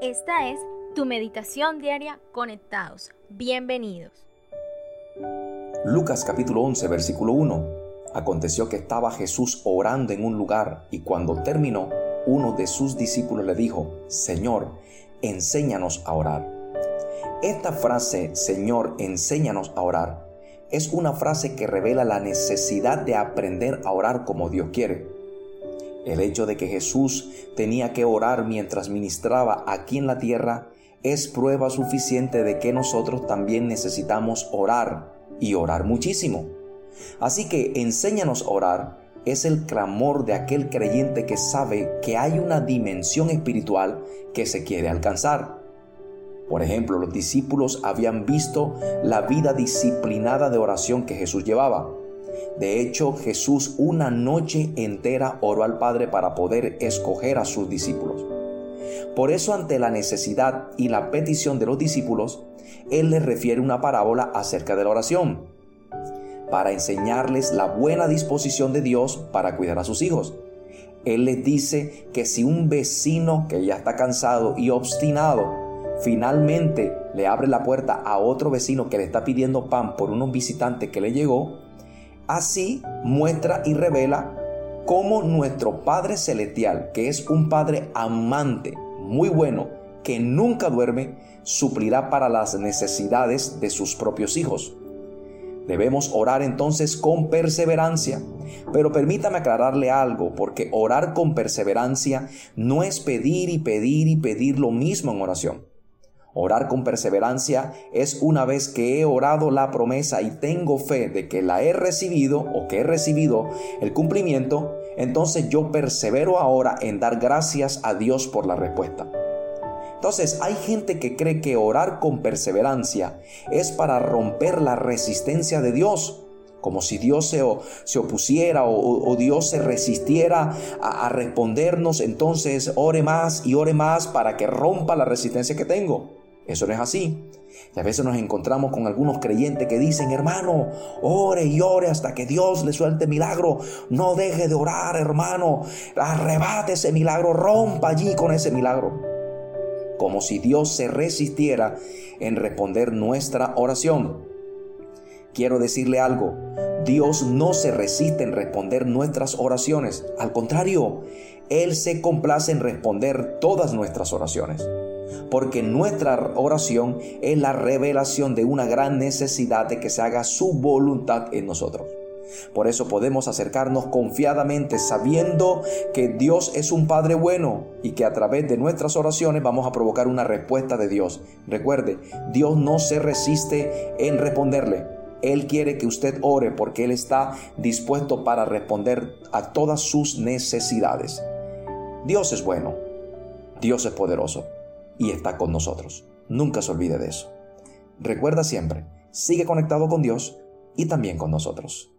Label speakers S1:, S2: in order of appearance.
S1: Esta es tu meditación diaria conectados. Bienvenidos.
S2: Lucas capítulo 11 versículo 1. Aconteció que estaba Jesús orando en un lugar y cuando terminó, uno de sus discípulos le dijo, Señor, enséñanos a orar. Esta frase, Señor, enséñanos a orar, es una frase que revela la necesidad de aprender a orar como Dios quiere. El hecho de que Jesús tenía que orar mientras ministraba aquí en la tierra es prueba suficiente de que nosotros también necesitamos orar y orar muchísimo. Así que enséñanos a orar es el clamor de aquel creyente que sabe que hay una dimensión espiritual que se quiere alcanzar. Por ejemplo, los discípulos habían visto la vida disciplinada de oración que Jesús llevaba. De hecho, Jesús una noche entera oró al Padre para poder escoger a sus discípulos. Por eso ante la necesidad y la petición de los discípulos, Él les refiere una parábola acerca de la oración, para enseñarles la buena disposición de Dios para cuidar a sus hijos. Él les dice que si un vecino que ya está cansado y obstinado finalmente le abre la puerta a otro vecino que le está pidiendo pan por unos visitantes que le llegó, así muestra y revela cómo nuestro Padre Celestial, que es un Padre amante, muy bueno, que nunca duerme, suplirá para las necesidades de sus propios hijos. Debemos orar entonces con perseverancia. Pero permítame aclararle algo, porque orar con perseverancia no es pedir y pedir y pedir lo mismo en oración. Orar con perseverancia es una vez que he orado la promesa y tengo fe de que la he recibido o que he recibido el cumplimiento, entonces yo persevero ahora en dar gracias a Dios por la respuesta. Entonces hay gente que cree que orar con perseverancia es para romper la resistencia de Dios como si Dios se, se opusiera o, Dios se resistiera a, a respondernos, entonces ore más y ore más para que rompa la resistencia que tengo. Eso no es así. Y a veces nos encontramos con algunos creyentes que dicen, hermano, ore y ore hasta que Dios le suelte milagro. No deje de orar, hermano. Arrebate ese milagro, rompa allí con ese milagro. Como si Dios se resistiera en responder nuestra oración. Quiero decirle algo, Dios no se resiste en responder nuestras oraciones. Al contrario, Él se complace en responder todas nuestras oraciones porque nuestra oración es la revelación de una gran necesidad de que se haga su voluntad en nosotros. Por eso podemos acercarnos confiadamente sabiendo que Dios es un Padre bueno y que a través de nuestras oraciones vamos a provocar una respuesta de Dios. Recuerde, Dios no se resiste en responderle. Él quiere que usted ore porque Él está dispuesto para responder a todas sus necesidades. Dios es bueno. Dios es poderoso y está con nosotros. Nunca se olvide de eso. Recuerda siempre, sigue conectado con Dios y también con nosotros.